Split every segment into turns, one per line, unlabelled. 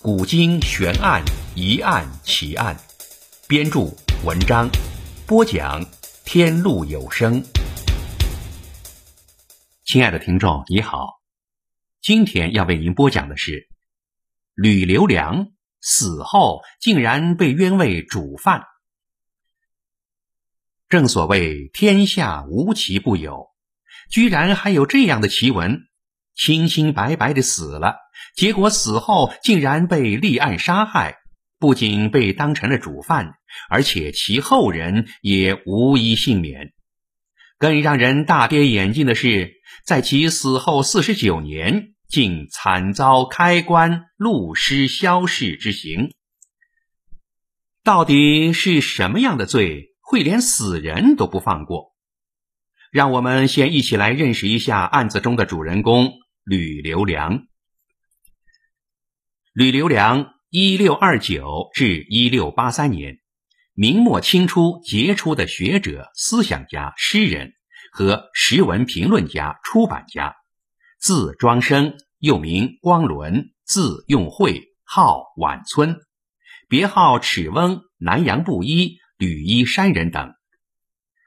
古今悬案、疑案、奇案》，编著文章，播讲天路有声。亲爱的听众，你好，今天要为您播讲的是吕留良死后竟然被冤为主犯。正所谓天下无奇不有，居然还有这样的奇闻：清清白白的死了。结果死后竟然被立案杀害，不仅被当成了主犯，而且其后人也无一幸免。更让人大跌眼镜的是，在其死后四十九年，竟惨遭开棺戮尸消逝之刑。到底是什么样的罪，会连死人都不放过？让我们先一起来认识一下案子中的主人公吕留良。吕留良（一六二九至一六八三年），明末清初杰出的学者、思想家、诗人和时文评论家、出版家，字庄生，又名光伦，字用会，号晚村，别号齿翁、南阳布衣、吕衣山人等。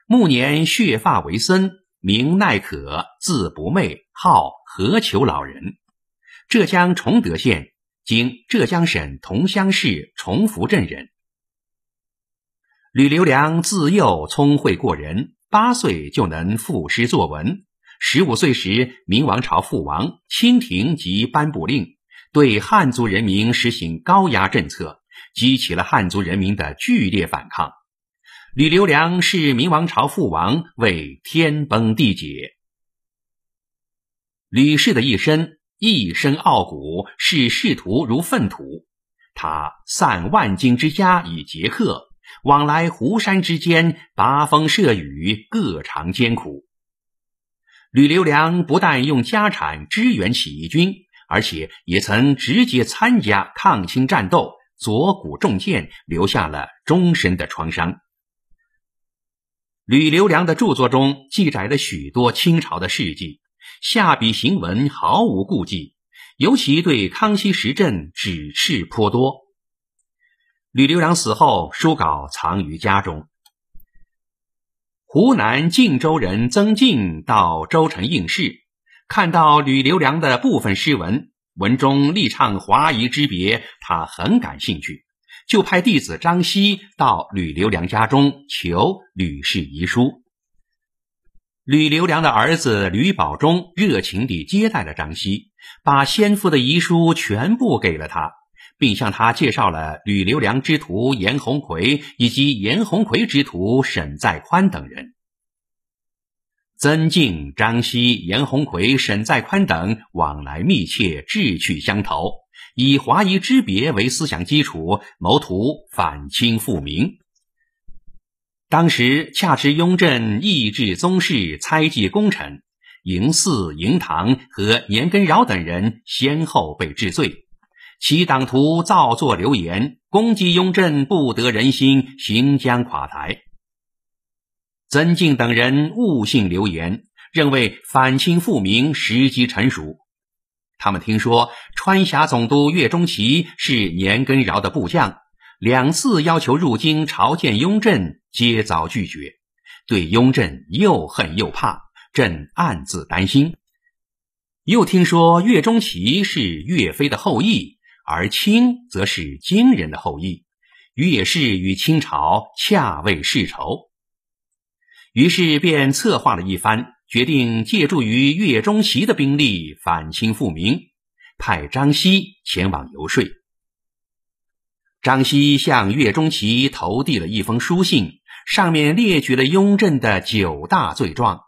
暮年削发为僧，名奈可，字不昧，号何求老人，浙江崇德县。今浙江省桐乡市崇福镇人，吕留良自幼聪慧过人，八岁就能赋诗作文。十五岁时，明王朝覆亡，清廷即颁布令，对汉族人民实行高压政策，激起了汉族人民的剧烈反抗。吕留良是明王朝覆亡为天崩地解。吕氏的一生。一身傲骨，视仕途如粪土。他散万金之家以节客，往来湖山之间，跋风涉雨，各尝艰苦。吕留良不但用家产支援起义军，而且也曾直接参加抗清战斗，左骨中箭，留下了终身的创伤。吕留良的著作中记载了许多清朝的事迹。下笔行文毫无顾忌，尤其对康熙时政指斥颇多。吕留良死后，书稿藏于家中。湖南靖州人曾静到州城应试，看到吕留良的部分诗文，文中力唱华夷之别，他很感兴趣，就派弟子张希到吕留良家中求吕氏遗书。吕留良的儿子吕保中热情地接待了张希，把先父的遗书全部给了他，并向他介绍了吕留良之徒严鸿奎以及严鸿奎之徒沈在宽等人。曾静、张希、严鸿奎、沈在宽等往来密切，志趣相投，以华夷之别为思想基础，谋图反清复明。当时恰值雍正抑制宗室猜忌功臣，嬴驷、嬴堂和年根尧等人先后被治罪，其党徒造作流言攻击雍正，不得人心，行将垮台。曾静等人误信流言，认为反清复明时机成熟。他们听说川峡总督岳钟琪是年羹尧的部将。两次要求入京朝见雍正，皆遭拒绝，对雍正又恨又怕，朕暗自担心。又听说岳钟琪是岳飞的后裔，而清则是金人的后裔，岳氏与清朝恰为世仇，于是便策划了一番，决定借助于岳钟琪的兵力反清复明，派张熙前往游说。张熙向岳钟琪投递了一封书信，上面列举了雍正的九大罪状：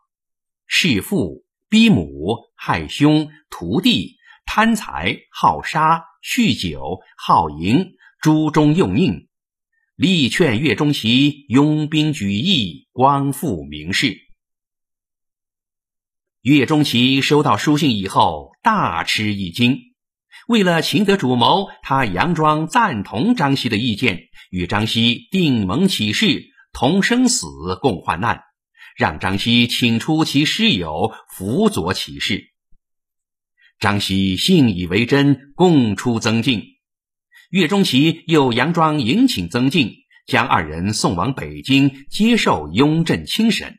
弑父、逼母、害兄、屠弟、贪财、好杀、酗酒、好淫、诛忠用佞。力劝岳钟琪拥兵举义，光复名士。岳钟琪收到书信以后，大吃一惊。为了擒得主谋，他佯装赞同张熙的意见，与张熙定盟起誓，同生死，共患难，让张熙请出其师友辅佐起事。张熙信以为真，供出曾静。岳钟琪又佯装迎请曾静，将二人送往北京接受雍正亲审。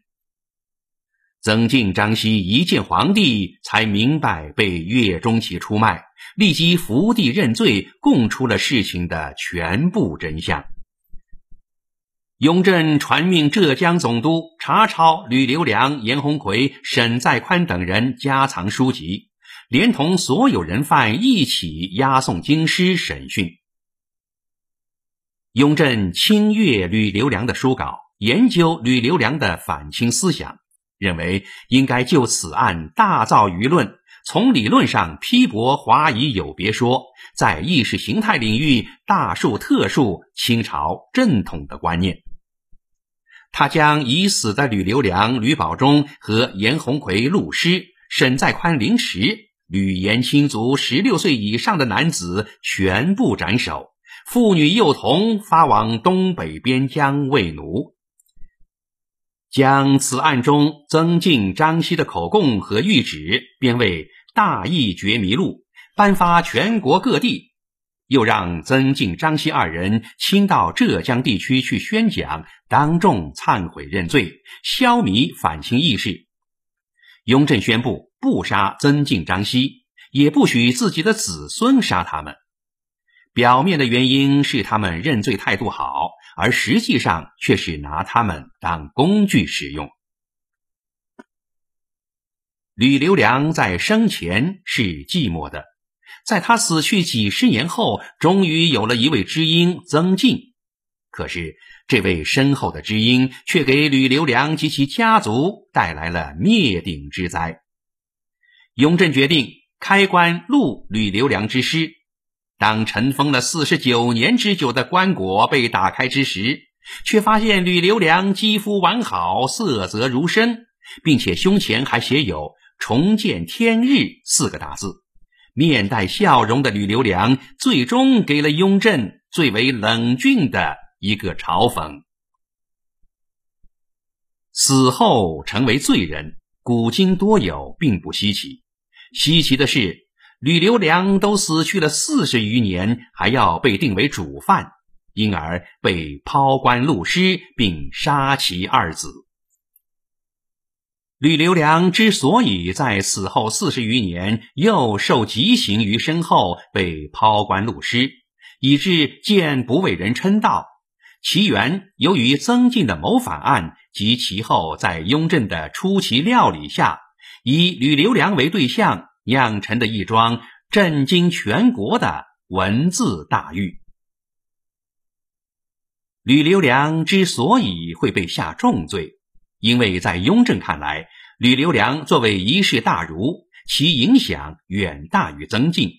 曾静、张熙一见皇帝，才明白被岳钟琪出卖，立即伏地认罪，供出了事情的全部真相。雍正传命浙江总督查抄吕留良、严鸿奎、沈再宽等人家藏书籍，连同所有人犯一起押送京师审讯。雍正清阅吕留良的书稿，研究吕留良的反清思想。认为应该就此案大造舆论，从理论上批驳华夷有别说，在意识形态领域大树特树清朝正统的观念。他将已死的吕留良、吕保中和严鸿奎戮尸、沈再宽凌迟、吕延青族十六岁以上的男子全部斩首，妇女幼童发往东北边疆为奴。将此案中曾静、张熙的口供和谕旨编为《大义觉迷录》，颁发全国各地，又让曾静、张熙二人亲到浙江地区去宣讲，当众忏悔认罪，消弭反清意识。雍正宣布不杀曾静、张熙，也不许自己的子孙杀他们。表面的原因是他们认罪态度好。而实际上却是拿他们当工具使用。吕留良在生前是寂寞的，在他死去几十年后，终于有了一位知音曾静。可是，这位深厚的知音却给吕留良及其家族带来了灭顶之灾。雍正决定开棺录吕留良之尸。当尘封了四十九年之久的棺椁被打开之时，却发现吕留良肌肤完好，色泽如生，并且胸前还写有“重见天日”四个大字。面带笑容的吕留良，最终给了雍正最为冷峻的一个嘲讽。死后成为罪人，古今多有，并不稀奇。稀奇的是。吕留良都死去了四十余年，还要被定为主犯，因而被抛棺戮尸，并杀其二子。吕留良之所以在死后四十余年又受极刑于身后被抛棺戮尸，以致见不为人称道，其源由于曾静的谋反案及其后在雍正的出奇料理下，以吕留良为对象。酿成的一桩震惊全国的文字大狱。吕留良之所以会被下重罪，因为在雍正看来，吕留良作为一世大儒，其影响远大于曾静。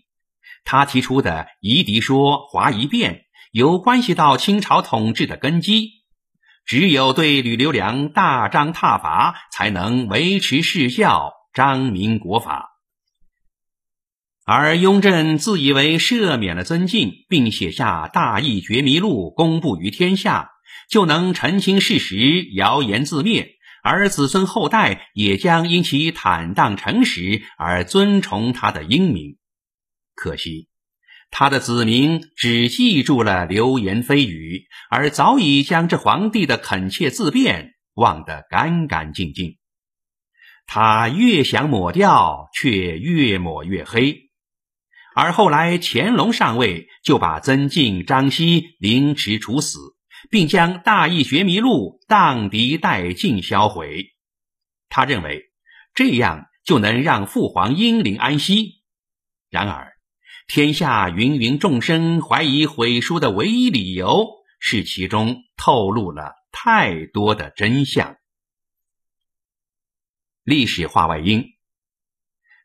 他提出的夷狄说、华夷变，有关系到清朝统治的根基。只有对吕留良大张挞伐，才能维持世效、彰明国法。而雍正自以为赦免了曾静，并写下《大义觉迷录》公布于天下，就能澄清事实，谣言自灭，而子孙后代也将因其坦荡诚实而尊崇他的英名。可惜，他的子民只记住了流言蜚语，而早已将这皇帝的恳切自辩忘得干干净净。他越想抹掉，却越抹越黑。而后来，乾隆上位，就把曾静、张熙凌迟处死，并将《大义觉迷录》荡涤殆尽销毁。他认为这样就能让父皇英灵安息。然而，天下芸芸众生怀疑毁书的唯一理由是其中透露了太多的真相。历史话外音：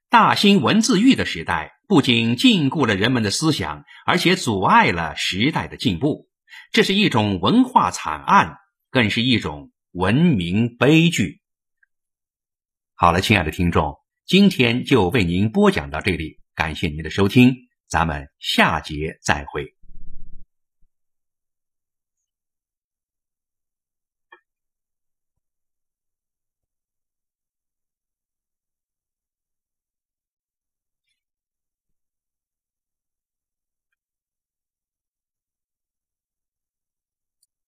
大兴文字狱的时代。不仅禁锢了人们的思想，而且阻碍了时代的进步，这是一种文化惨案，更是一种文明悲剧。好了，亲爱的听众，今天就为您播讲到这里，感谢您的收听，咱们下节再会。